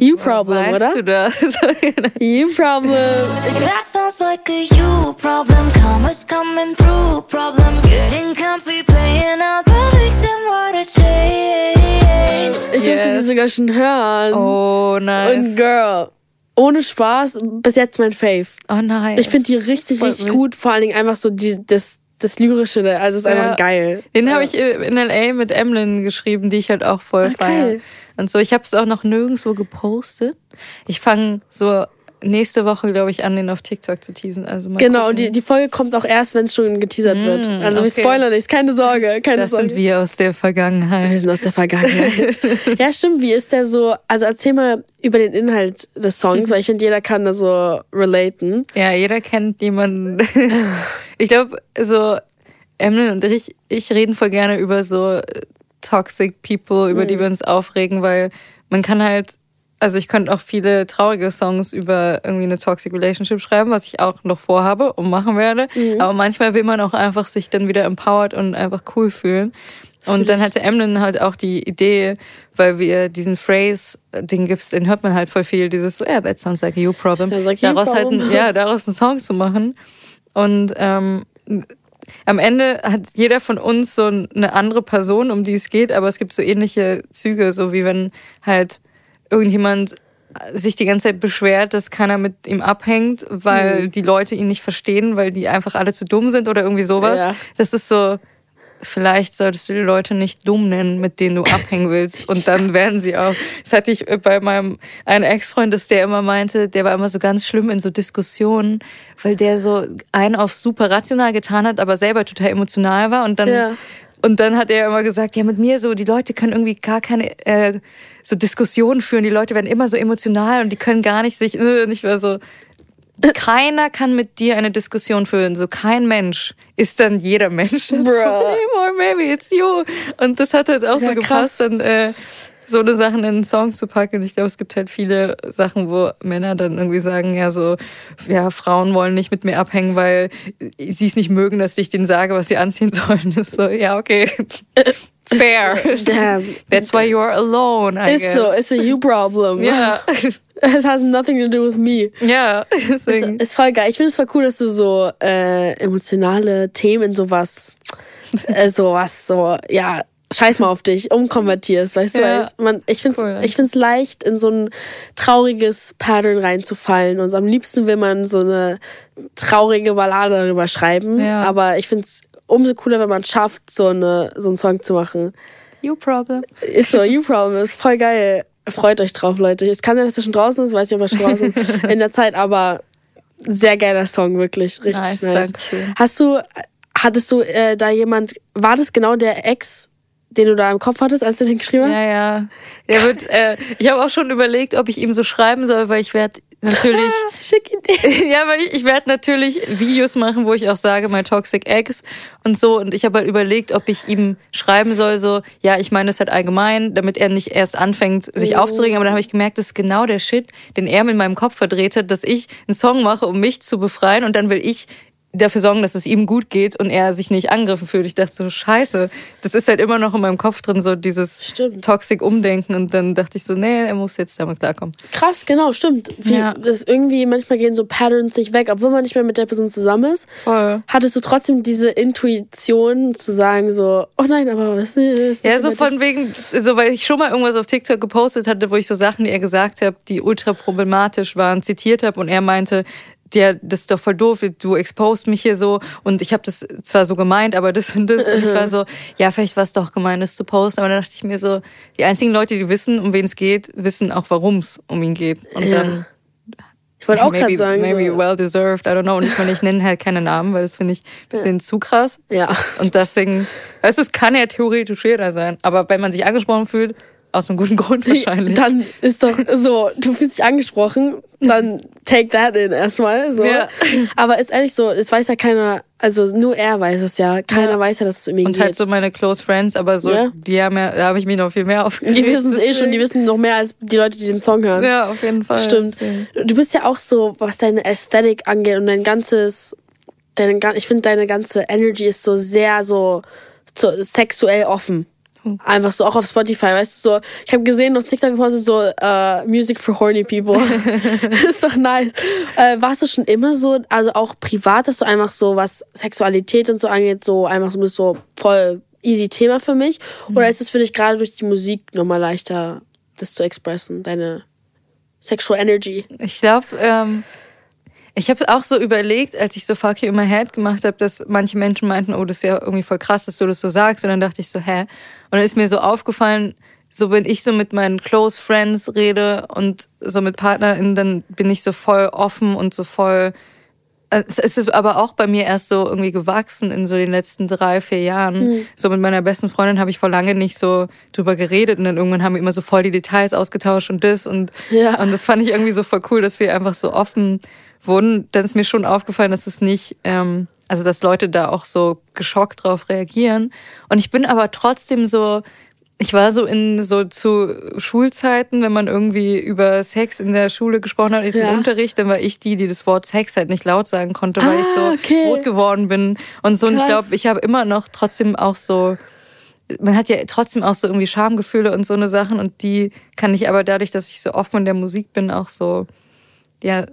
You Problem, weißt oder? du das? (laughs) You Problem. That sounds like a you problem. Commas coming through problem. Getting comfy, playing out the victim. What a change. Ich durfte Yes. sie sogar schon hören. oh, nice. Und Girl, ohne Spaß, bis jetzt mein Fave. oh nein. Ich finde die richtig, Freut richtig gut. Vor allen Dingen einfach so die, das, das Lyrische, also ist Ja. einfach geil. Den habe ich äh, in L.A. mit Emlyn geschrieben, die ich halt auch voll feiere. geil. Und so, ich habe es auch noch nirgendwo gepostet. Ich fange so nächste Woche, glaube ich, an, den auf TikTok zu teasen. Also mal Genau, und die, die Folge kommt auch erst, wenn es schon geteasert wird. Also wir okay. spoilern nichts, keine Sorge, keine das Sorge. sind wir aus der Wir Vergangenheit. sind aus der Vergangenheit. (laughs) ja, stimmt. Wie ist der so? Also erzähl mal über den Inhalt des Songs, weil ich finde, jeder kann da so relaten. Ja, jeder kennt jemanden. (laughs) ich glaube, so Emlyn und ich, ich reden voll gerne über so äh, toxic people, über Mhm. die wir uns aufregen, weil man kann halt, also ich könnte auch viele traurige Songs über irgendwie eine toxic relationship schreiben, was ich auch noch vorhabe und machen werde. Mhm. Aber manchmal will man auch einfach sich dann wieder empowered und einfach cool fühlen. Und dann hatte Emlyn halt auch die Idee, weil wir diesen Phrase, den gibt's, den hört man halt voll viel, dieses, ja, yeah, that sounds like a you problem. Like daraus halt, ein, ja, daraus einen Song zu machen. Und ähm, am Ende hat jeder von uns so eine andere Person, um die es geht, aber es gibt so ähnliche Züge, so wie wenn halt irgendjemand sich die ganze Zeit beschwert, dass keiner mit ihm abhängt, weil Mhm. die Leute ihn nicht verstehen, weil die einfach alle zu dumm sind oder irgendwie sowas. Ja. Das ist so, vielleicht solltest du die Leute nicht dumm nennen, mit denen du abhängen willst. (laughs) Und dann werden sie auch. Das hatte ich bei meinem einen Ex-Freund, dass der immer meinte, der war immer so ganz schlimm in so Diskussionen, weil der so einen auf super rational getan hat, aber selber total emotional war. Und dann, Ja. und dann hat er immer gesagt, ja, mit mir so, die Leute können irgendwie gar keine äh, so Diskussionen führen. Die Leute werden immer so emotional und die können gar nicht sich, äh, nicht mehr so. Keiner kann mit dir eine Diskussion führen. So kein Mensch ist dann jeder Mensch das Bruh. Problem. Or maybe it's you. Und das hat halt auch Ja, so krass. gepasst, dann äh, so eine Sachen in einen Song zu packen. Ich glaube, es gibt halt viele Sachen, wo Männer dann irgendwie sagen, ja, so, ja, Frauen wollen nicht mit mir abhängen, weil sie es nicht mögen, dass ich denen sage, was sie anziehen sollen. Das (laughs) ist so, ja, okay. Fair. (laughs) Damn. That's why you're alone, I Ist guess. so, it's a you problem. Ja, (laughs) It has nothing to do with me. ja, (laughs) Ist, deswegen. ist voll geil. Ich finde es voll cool, dass du so äh, emotionale Themen, sowas, äh, sowas, so, ja, scheiß mal auf dich, umkonvertierst, weißt du? Ja. Weil man, ich finde es Cool. ich find's leicht, in so ein trauriges Pattern reinzufallen. Und am liebsten will man so eine traurige Ballade darüber schreiben. Ja. Aber ich finde es umso cooler, wenn man es schafft, so, eine, so einen Song zu machen. You problem. Ist so, You Problem ist voll geil. Freut euch drauf, Leute. Es kann sein, dass er schon draußen ist, weiß nicht, ob er schon draußen ist (laughs) in der Zeit, aber sehr geiler Song, wirklich. Richtig Nice, nice. Hast du, hattest du äh, da jemand, war das genau der Ex, den du da im Kopf hattest, als du den geschrieben hast? Ja, ja. Der wird, äh, ich habe auch schon überlegt, ob ich ihm so schreiben soll, weil ich werde natürlich, Schick ihn (laughs) dir. ja, weil ich, ich werde natürlich Videos machen, wo ich auch sage, my toxic ex und so. Und ich habe halt überlegt, ob ich ihm schreiben soll, so, ja, ich meine das halt allgemein, damit er nicht erst anfängt, sich aufzuregen. Aber dann habe ich gemerkt, das ist genau der Shit, den er mit meinem Kopf verdreht hat, dass ich einen Song mache, um mich zu befreien und dann will ich dafür sorgen, dass es ihm gut geht und er sich nicht angegriffen fühlt. Ich dachte so, scheiße, das ist halt immer noch in meinem Kopf drin, so dieses Stimmt. toxic Umdenken. Und dann dachte ich so, nee, er muss jetzt damit klarkommen. Krass, genau, stimmt. Wie, Ja. das irgendwie, manchmal gehen so Patterns nicht weg, obwohl man nicht mehr mit der Person zusammen ist. Voll. Hattest du trotzdem diese Intuition zu sagen, so, oh nein, aber was ist Ja, nicht so von dich? wegen, so weil ich schon mal irgendwas auf TikTok gepostet hatte, wo ich so Sachen, die er gesagt hat, die ultra problematisch waren, zitiert habe und er meinte, ja, das ist doch voll doof, du exposed mich hier so und ich habe das zwar so gemeint, aber das und das und ich war so, (laughs) ja, vielleicht war es doch gemeint, das zu posten, aber dann dachte ich mir so, die einzigen Leute, die wissen, um wen es geht, wissen auch, warum es um ihn geht und Ja. dann Ich wollte auch gerade sagen. maybe so. well deserved, I don't know. Und ich meine, ich nenne halt keine Namen, weil das finde ich ein bisschen zu krass. Ja. Und deswegen, weißt du, es kann ja theoretisch jeder sein, aber wenn man sich angesprochen fühlt, aus einem guten Grund wahrscheinlich. Dann ist doch so, du fühlst dich angesprochen, dann take that in erstmal. So. Ja. Aber ist ehrlich so, es weiß ja keiner, also nur er weiß es ja. Keiner Ja. weiß ja, dass es ihn und geht. halt so meine close friends, aber so, Ja. die haben ja, da habe ich mich noch viel mehr aufgeregt. die wissen es eh schon, die wissen noch mehr als die Leute, die den Song hören. Ja, auf jeden Fall. Stimmt. Deswegen. Du bist ja auch so, was deine Ästhetik angeht und dein ganzes, deine, ich finde deine ganze Energy ist so sehr so, so sexuell offen. Einfach so, auch auf Spotify, weißt du, so, ich habe gesehen, du hast TikTok gepostet, so, äh, Music for horny people. (laughs) (laughs) ist doch nice. Äh, warst du schon immer so, also auch privat, dass du einfach so, was Sexualität und so angeht, so einfach so, bist so voll easy Thema für mich? Hm. Oder ist es für dich gerade durch die Musik nochmal leichter, das zu expressen, deine Sexual Energy? Ich glaube, ähm, ich habe auch so überlegt, als ich so Fuck You in my head gemacht habe, dass manche Menschen meinten, oh, das ist ja irgendwie voll krass, dass du das so sagst. Und dann dachte ich so, hä? Und dann ist mir so aufgefallen, so wenn ich so mit meinen Close Friends rede und so mit PartnerInnen, dann bin ich so voll offen und so voll. äh, Es ist aber auch bei mir erst so irgendwie gewachsen in so den letzten drei, vier Jahren. So mit meiner besten Freundin habe ich vor lange nicht so drüber geredet und dann irgendwann haben wir immer so voll die Details ausgetauscht und das und, Ja. und das fand ich irgendwie so voll cool, dass wir einfach so offen wurden. Dann ist mir schon aufgefallen, dass es nicht, ähm, also dass Leute da auch so geschockt drauf reagieren. Und ich bin aber trotzdem so, ich war so in so zu Schulzeiten, wenn man irgendwie über Sex in der Schule gesprochen hat, jetzt Ja. im Unterricht, dann war ich die, die das Wort Sex halt nicht laut sagen konnte, weil ich so Ah, okay. rot geworden bin und so. Und ich Krass. glaube, ich habe immer noch trotzdem auch so man hat ja trotzdem auch so irgendwie Schamgefühle und so eine Sachen und die kann ich aber dadurch, dass ich so offen in der Musik bin, auch so, ja,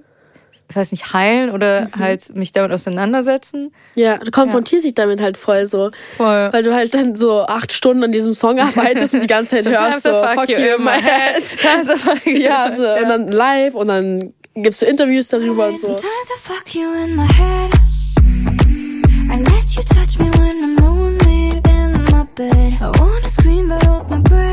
ich weiß nicht, heilen oder Mhm. halt mich damit auseinandersetzen. Ja, du konfrontierst dich damit halt voll so. Voll. Weil du halt dann so acht Stunden an diesem Song (laughs) arbeitest und die ganze Zeit hörst so, fuck you in my head. Times (laughs) a fuck you. Ja, so, und dann live und dann gibst du Interviews darüber und so. Sometimes I fuck you in my head. I let you touch me when I'm lonely in my bed. I wanna scream but hold my breath.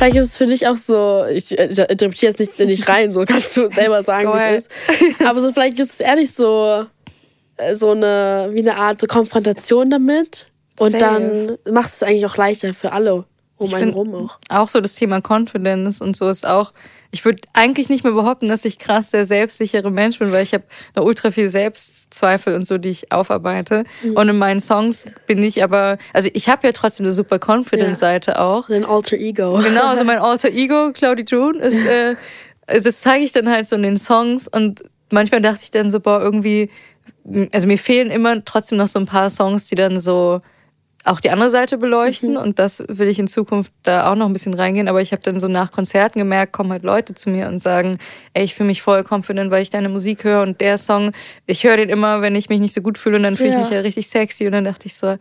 Vielleicht ist es für dich auch so, ich äh, interpretiere jetzt nicht, nicht rein, so kannst du selber sagen, wie es ist. Aber so vielleicht ist es ehrlich so, äh, so eine, wie eine Art so Konfrontation damit. Und Safe. dann macht es eigentlich auch leichter für alle um Ich einen rum auch. Auch so das Thema Confidence und so ist auch. Ich würde eigentlich nicht mehr behaupten, dass ich krass der selbstsichere Mensch bin, weil ich habe noch ultra viel Selbstzweifel und so, die ich aufarbeite. Mhm. Und in meinen Songs bin ich aber, also ich habe ja trotzdem eine super Confident-Seite auch. Ein Alter Ego. (laughs) Genau, also mein alter Ego, Claudie June, ist, äh, das zeige ich dann halt so in den Songs und manchmal dachte ich dann so, boah, irgendwie, also mir fehlen immer trotzdem noch so ein paar Songs, die dann so auch die andere Seite beleuchten und das will ich in Zukunft da auch noch ein bisschen reingehen, aber ich habe dann so nach Konzerten gemerkt, kommen halt Leute zu mir und sagen, ey, ich fühle mich voll confident, weil ich deine Musik höre und der Song, ich höre den immer, wenn ich mich nicht so gut fühle und dann fühle ich Ja. mich ja richtig sexy. Und dann dachte ich so,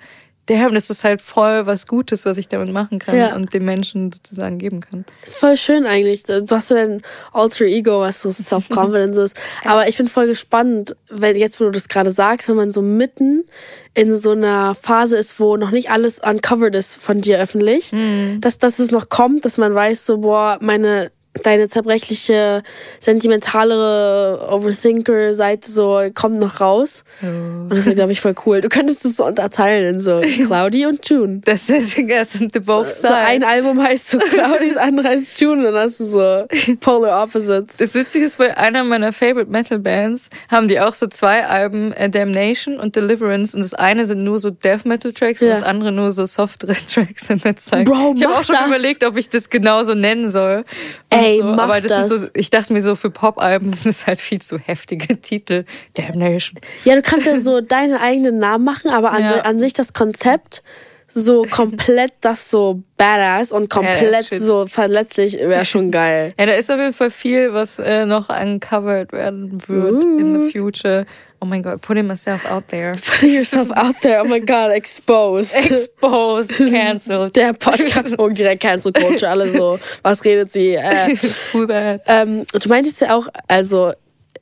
damn, das ist halt voll was Gutes, was ich damit machen kann Ja. und den Menschen sozusagen geben kann. Das ist voll schön eigentlich. Du hast so dein Alter Ego, was so Self-Confidence ist. (laughs) Aber ich bin voll gespannt, wenn jetzt, wo du das gerade sagst, wenn man so mitten in so einer Phase ist, wo noch nicht alles uncovered ist von dir öffentlich, dass, dass es noch kommt, dass man weiß, so, boah, meine, deine zerbrechliche, sentimentalere Overthinker-Seite so kommt noch raus. Und das ist, glaube ich, voll cool. Du könntest es so unterteilen in so (laughs) Cloudy und June. Das ist das sind the both So ein sides. Album heißt so Cloudy, das andere heißt June und dann hast du so (laughs) Polar Opposites. Das Witzige ist, bei einer meiner Favorite Metal Bands haben die auch so zwei Alben, äh, Damnation und Deliverance. Und das eine sind nur so Death Metal Tracks und Ja. das andere nur so softere Tracks. Und that's like, Bro, ich habe auch schon das. überlegt, ob ich das genauso nennen soll. Und Ey, so. mach Aber das, das. sind so, ich dachte mir so, für Pop-Alben sind es halt viel zu heftige Titel. Damnation. Ja, du kannst ja so (laughs) deine eigenen Namen machen, aber an, Ja. an sich das Konzept so komplett das so badass und komplett shit. so verletzlich wäre schon (laughs) geil. Ja, da ist auf jeden Fall viel, was äh, noch uncovered werden wird in Uh. the future. Oh mein Gott, putting myself out there. (laughs) Putting yourself out there, oh my god, exposed. Exposed, cancelled. (laughs) Der Podcast, oh, direkt Cancel Culture, alle so, was redet sie? Äh, (laughs) ähm, du meintest ja auch, also,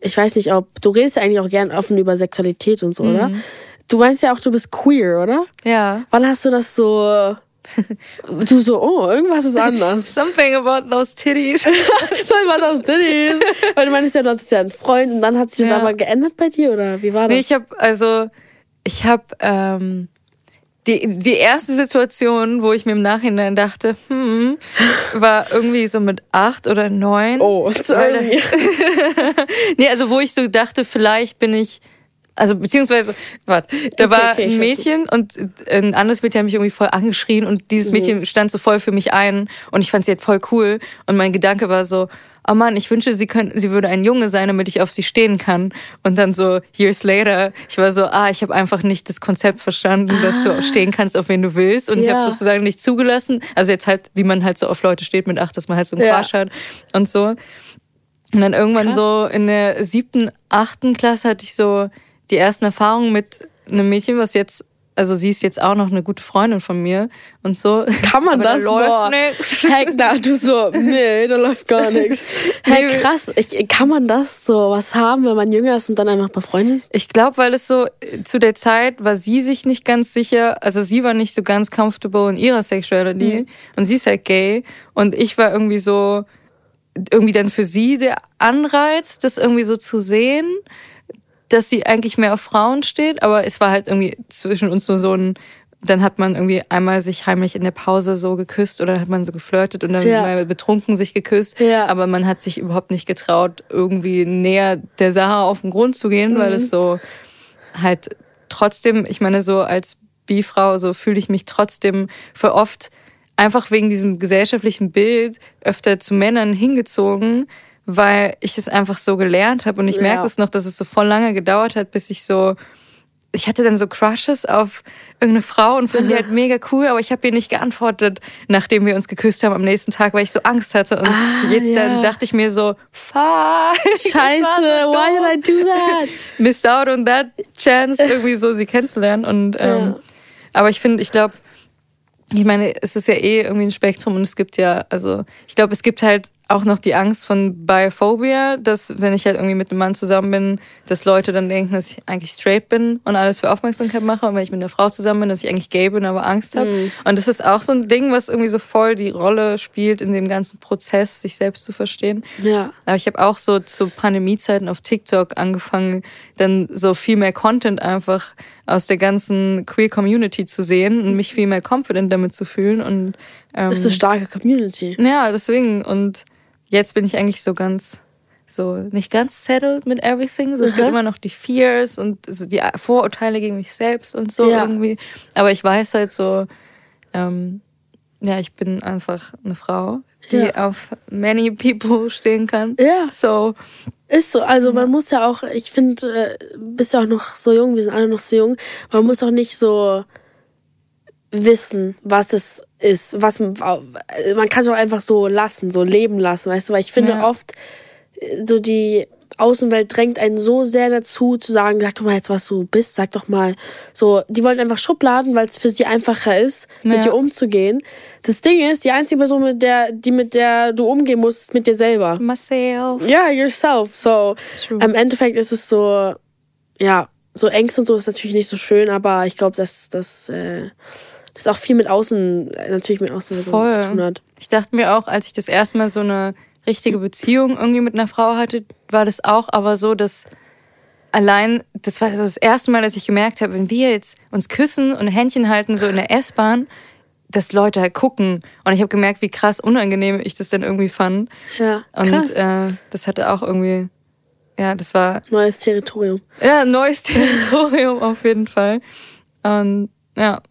ich weiß nicht, ob, du redest ja eigentlich auch gern offen über Sexualität und so, oder? Du meinst ja auch, du bist queer, oder? Ja. Wann hast du das so Du so, oh, irgendwas ist anders. (laughs) Something about those titties. Soll mal das Diddies? Weil du meinst ja, du hattest ja einen Freund und dann hat sich das Ja. aber geändert bei dir oder wie war das? Nee, ich habe also, ich habe ähm, die, die erste Situation, wo ich mir im Nachhinein dachte, hm, war irgendwie so mit acht oder neun. oh, sorry. (laughs) Nee, also wo ich so dachte, vielleicht bin ich, also beziehungsweise, warte, da Okay, war okay, ein Mädchen und ein anderes Mädchen hat mich irgendwie voll angeschrien und dieses Mädchen stand so voll für mich ein und ich fand sie halt voll cool und mein Gedanke war so, oh Mann, ich wünsche, sie könnte, sie würde ein Junge sein, damit ich auf sie stehen kann. Und dann so years later, ich war so, ah, ich habe einfach nicht das Konzept verstanden, dass du stehen kannst, auf wen du willst. Und ich habe Ja. sozusagen nicht zugelassen. Also jetzt halt, wie man halt so auf Leute steht mit acht, dass man halt so einen Ja. Hat und so. Und dann irgendwann Krass. so in der siebten, achten Klasse hatte ich so die ersten Erfahrungen mit einem Mädchen, was jetzt, also sie ist jetzt auch noch eine gute Freundin von mir und so. Kann man Aber da das? läuft nix. (laughs) Heck, da du so, nee, da läuft gar (laughs) nichts. Hey, krass. Ich, kann man das so was haben, wenn man jünger ist und dann einfach befreundet? Ich glaube, weil es so zu der Zeit war sie sich nicht ganz sicher, also sie war nicht so ganz comfortable in ihrer Sexuality und sie ist halt gay und ich war irgendwie so irgendwie dann für sie der Anreiz, das irgendwie so zu sehen, dass sie eigentlich mehr auf Frauen steht, aber es war halt irgendwie zwischen uns nur so ein dann hat man irgendwie einmal sich heimlich in der Pause so geküsst oder hat man so geflirtet und dann Ja. mal betrunken sich geküsst. Ja. Aber man hat sich überhaupt nicht getraut, irgendwie näher der Sache auf den Grund zu gehen, weil es so halt trotzdem, ich meine, so als Bi-Frau, so fühle ich mich trotzdem für oft einfach wegen diesem gesellschaftlichen Bild öfter zu Männern hingezogen, weil ich es einfach so gelernt habe. Und ich Ja. merke es noch, dass es so voll lange gedauert hat, bis ich so ich hatte dann so Crushes auf irgendeine Frau und fand die halt (laughs) mega cool, aber ich habe ihr nicht geantwortet, nachdem wir uns geküsst haben am nächsten Tag, weil ich so Angst hatte. Und Ah, jetzt ja. dann dachte ich mir so, fuck. (laughs) Scheiße, so why did I do that? (laughs) missed out on that chance, irgendwie so sie kennenzulernen. Und ähm, Ja. aber ich finde, ich glaube, ich meine, es ist ja eh irgendwie ein Spektrum und es gibt ja, also ich glaube, es gibt halt auch noch die Angst von Biophobia, dass wenn ich halt irgendwie mit einem Mann zusammen bin, dass Leute dann denken, dass ich eigentlich straight bin und alles für Aufmerksamkeit mache und wenn ich mit einer Frau zusammen bin, dass ich eigentlich gay bin, aber Angst habe. Und das ist auch so ein Ding, was irgendwie so voll die Rolle spielt in dem ganzen Prozess, sich selbst zu verstehen. Ja. Aber ich habe auch so zu Pandemiezeiten auf TikTok angefangen, dann so viel mehr Content einfach aus der ganzen Queer Community zu sehen und mich viel mehr confident damit zu fühlen. Und ähm, Das ist eine starke Community. ja, deswegen. Und jetzt bin ich eigentlich so ganz, so nicht ganz settled mit everything. So, es gibt Mhm. immer noch die Fears und so die Vorurteile gegen mich selbst und so Ja. irgendwie. Aber ich weiß halt so, ähm, ja, ich bin einfach eine Frau, die Ja. auf many people (laughs) stehen kann. Ja. So, Ist so, also man muss ja auch, ich finde, äh, bist ja auch noch so jung, wir sind alle noch so jung, man muss auch nicht so wissen, was es ist, was man kann es auch einfach so lassen, so leben lassen, weißt du, weil ich finde Ja. oft äh, so die Außenwelt drängt einen so sehr dazu zu sagen, sag doch mal jetzt, was du bist, sag doch mal so, die wollen einfach Schubladen, weil es für sie einfacher ist, mit Ja. dir umzugehen. Das Ding ist, die einzige Person, mit der, die mit der du umgehen musst, ist mit dir selber. myself. Ja, yourself. So, True. im Endeffekt ist es so, ja, so Ängste und so ist natürlich nicht so schön, aber ich glaube, dass dass, äh, das auch viel mit Außen, äh, natürlich mit Außenwirkungen zu tun Voll. hat. Ich dachte mir auch, als ich das erste Mal so eine richtige Beziehung irgendwie mit einer Frau hatte, war das auch aber so, dass allein, das war das erste Mal, dass ich gemerkt habe, wenn wir jetzt uns küssen und Händchen halten, so in der S-Bahn, dass Leute halt gucken. Und ich habe gemerkt, wie krass unangenehm ich das dann irgendwie fand. Ja, Und krass. äh, das hatte auch irgendwie, ja, das war Neues Territorium. ja neues (laughs) Territorium auf jeden Fall. Und ja,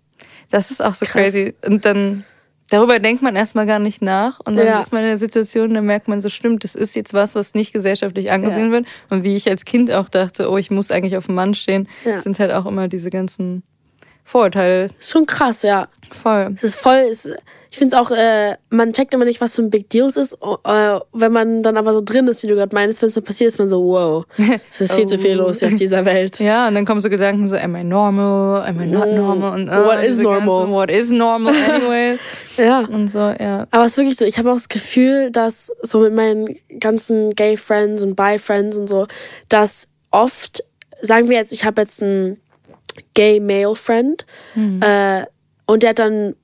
das ist auch so Krass. crazy. Und dann darüber denkt man erstmal gar nicht nach und dann Ja. ist man in der Situation, dann merkt man so, stimmt, das ist jetzt was, was nicht gesellschaftlich angesehen Ja. wird. Und wie ich als Kind auch dachte, oh, ich muss eigentlich auf dem Mann stehen, Ja. sind halt auch immer diese ganzen Vorurteile Ist schon krass, ja. voll. Es ist voll, es, ich finde es auch, äh, man checkt immer nicht, was für ein Big Deal ist. Äh, wenn man dann aber so drin ist, wie du gerade meinst, wenn es dann passiert, ist man so, wow, es ist viel zu viel (laughs) los hier auf dieser Welt. Ja, und dann kommen so Gedanken so, am I normal, am I not normal? Und, äh, What is normal? Ganzen, what is normal (laughs) anyways? Ja. und so, ja. Aber es ist wirklich so, ich habe auch das Gefühl, dass so mit meinen ganzen Gay Friends und Bi Friends und so, dass oft, sagen wir jetzt, ich habe jetzt einen Gay Male Friend äh, und der hat dann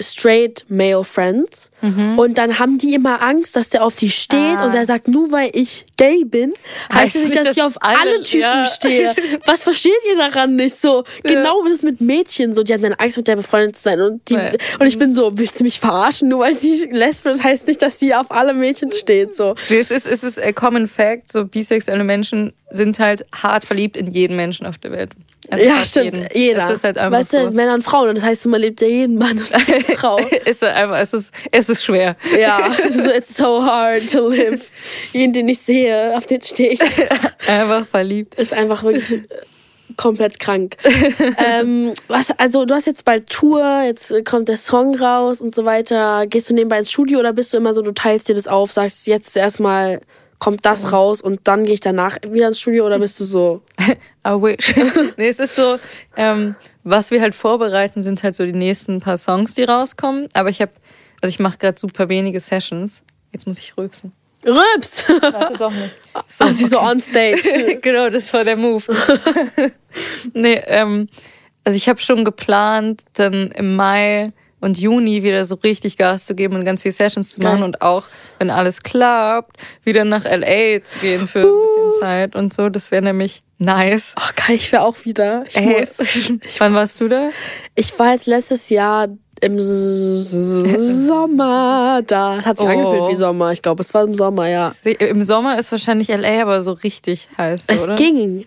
straight male friends Mhm. und dann haben die immer Angst, dass der auf die steht Ah. und er sagt, nur weil ich gay bin, heißt Heißt es nicht, dass ich dass auf alle, alle- Typen ja. stehe. (laughs) Was versteht ihr daran nicht so? Genau wie das mit Mädchen so, die haben dann Angst mit der befreundet zu sein und die, Ja. und ich bin so, willst du mich verarschen, nur weil sie lesbisch ist, heißt nicht, dass sie auf alle Mädchen steht so. Es ist, es ist a common fact, so bisexuelle Menschen sind halt hart verliebt in jeden Menschen auf der Welt. Also Ja, stimmt. jeden. Jeder. Es ist halt einfach weißt du, so. Männer und Frauen. Und das heißt, man lebt ja jeden Mann und (laughs) jede Frau. ist halt einfach, es ist, es ist schwer. Ja, so it's so hard to live. Jeden, den ich sehe, auf den stehe ich. (laughs) Einfach verliebt. Ist einfach wirklich komplett krank. ähm, was, also du hast jetzt bald Tour, jetzt kommt der Song raus und so weiter. Gehst du nebenbei ins Studio oder bist du immer so, du teilst dir das auf, sagst jetzt erstmal kommt das raus und dann gehe ich danach wieder ins Studio oder bist du so? (laughs) I wish. (laughs) nee, es ist so, ähm, was wir halt vorbereiten, sind halt so die nächsten paar Songs, die rauskommen. Aber ich habe, also ich mache gerade super wenige Sessions. Jetzt muss ich rülpsen. Rübs! Warte doch nicht. (laughs) So, Ah, sie so on stage. genau, das war der Move. nee, ähm, also ich habe schon geplant, dann im Mai und Juni wieder so richtig Gas zu geben und ganz viele Sessions zu machen Geil. und auch, wenn alles klappt, wieder nach LA zu gehen für ein bisschen Zeit und so. Das wäre nämlich nice. Ach, geil, ich wäre auch wieder. Ich Ey, muss. (laughs) Ich, wann warst du da? ich war jetzt letztes Jahr im Sommer da. Es hat sich Oh. angefühlt wie Sommer. Ich glaube, es war im Sommer, ja. Im Sommer ist wahrscheinlich LA aber so richtig heiß, Es oder? ging.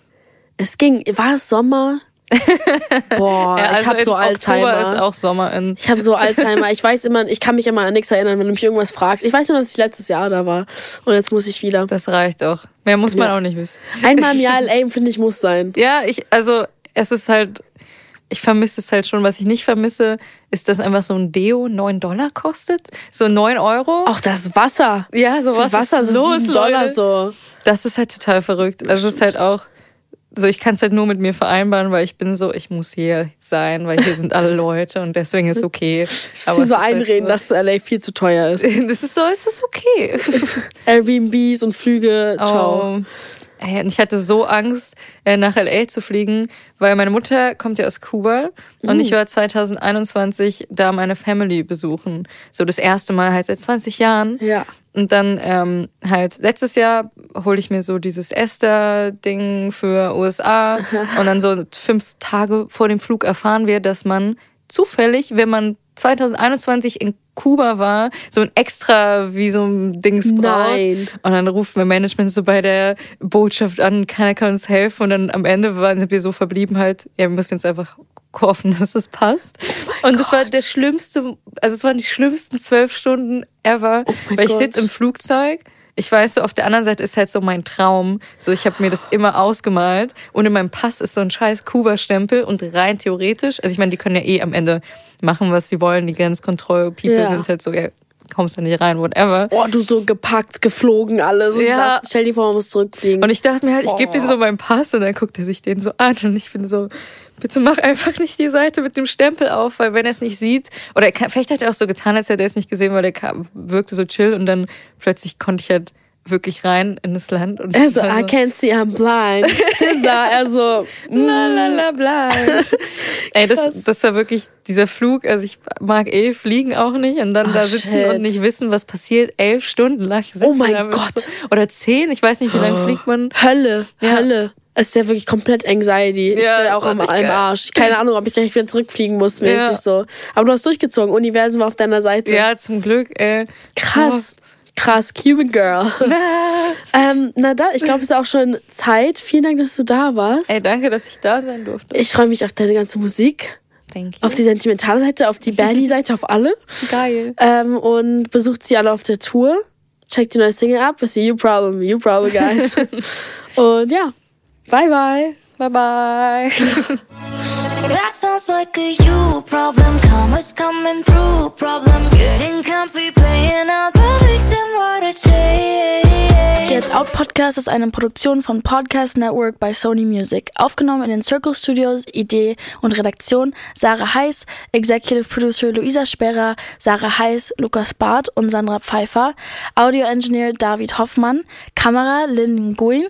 Es ging. War es Sommer? (laughs) Boah, Ja, also ich habe so Oktober Alzheimer. ist auch Sommer in. Ich habe so (laughs) Alzheimer. Ich weiß immer, ich kann mich immer an nichts erinnern, wenn du mich irgendwas fragst. Ich weiß nur, dass ich letztes Jahr da war. Und jetzt muss ich wieder. Das reicht auch. Mehr muss man Ja. auch nicht wissen. (laughs) Einmal im Jahr LA, finde ich, muss sein. Ja, ich, also es ist halt, ich vermisse es halt schon. Was ich nicht vermisse, ist, dass einfach so ein Deo 9 Dollar kostet. So 9 Euro. Auch das Wasser. ja, so was Wasser ist so los, 7 Dollar Leute? so. Das ist halt total verrückt. Also es ist halt auch, so ich kann es halt nur mit mir vereinbaren, weil ich bin so, ich muss hier sein, weil hier sind alle (laughs) Leute und deswegen ist okay. Sie es so halt einreden, dass LA viel zu teuer ist. (laughs) Das ist so, ist das okay. (laughs) Airbnbs und Flüge, ciao. Oh. Ich hatte so Angst, äh, nach LA zu fliegen, weil meine Mutter kommt ja aus Kuba und Uh. ich war 2021 da meine Family besuchen. So das erste Mal halt seit 20 Jahren. Ja. Und dann ähm, halt letztes Jahr hole ich mir so dieses Esther-Ding für USA (laughs) und dann so fünf Tage vor dem Flug erfahren wir, dass man zufällig, wenn man 2021 in Kuba war, so ein extra wie so ein Dings braucht. Nein. Und dann ruft mein Management so bei der Botschaft an, keiner kann uns helfen. Und dann am Ende waren, sind wir so verblieben halt, ja, wir müssen jetzt einfach hoffen, (laughs) dass es passt. und das war der schlimmste, also es waren die schlimmsten zwölf Stunden ever, Oh weil ich Gott. sitze im Flugzeug. Ich weiß so, auf der anderen Seite ist halt so mein Traum. So, ich habe mir das immer ausgemalt. Und in meinem Pass ist so ein scheiß Kuba-Stempel. Und rein theoretisch, also ich meine, die können ja eh am Ende machen, was sie wollen. Die Grenzkontroll-People Ja. sind halt so, ja, kommst da nicht rein, whatever. Oh, du so gepackt, geflogen, alles. Ja. krass, stell dir vor, man muss zurückfliegen. Und ich dachte mir halt, ich gebe Boah. den so meinen Pass und dann guckt er sich den so an und ich bin so, bitte mach einfach nicht die Seite mit dem Stempel auf, weil wenn er es nicht sieht, oder er kann, vielleicht hat er auch so getan, als hätte er es nicht gesehen, weil er kam, wirkte so chill und dann plötzlich konnte ich halt wirklich rein in das Land. Und also, war I can't see, I'm blind. Scissor, (laughs) also, La la la bla. (laughs) Ey, das, das war wirklich dieser Flug. Also ich mag eh Fliegen auch nicht und dann Oh, da sitzen shit. und nicht wissen, was passiert. Elf Stunden lang sitzen Oh mein Gott. So, oder zehn, ich weiß nicht, wie lange fliegt man. Hölle, Ja. Hölle. Es ist ja wirklich komplett Anxiety. ich Ja, bin ist auch im geil. Arsch. Keine Ahnung, ob ich gleich wieder zurückfliegen muss, mäßig Ja. so. Aber du hast durchgezogen. Universum war auf deiner Seite. Ja, zum Glück. Ey. Krass. Krass, Cuban Girl. (laughs) ähm, na dann, ich glaube, es ist auch schon Zeit. Vielen Dank, dass du da warst. Ey, danke, dass ich da sein durfte. Ich freue mich auf deine ganze Musik, Thank you. auf die sentimentale Seite, auf die Baddie-Seite, auf alle. Geil. Ähm, und besucht sie alle auf der Tour. Checkt die neue Single ab. It's a you problem, you problem, guys. (laughs) und ja, bye bye. Bye bye. (laughs) That sounds like a you problem. Commas coming through. Problem getting comfy, playing out the victim. What a change. Get Out Podcast ist eine Produktion von Podcast Network bei Sony Music. Aufgenommen in den Circle Studios, Idee und Redaktion Sarah Heiß, Executive Producer Luisa Sperrer, Sarah Heiß, Lukas Barth und Sandra Pfeiffer, Audio Engineer David Hoffmann, Kamera Lynn Nguyen,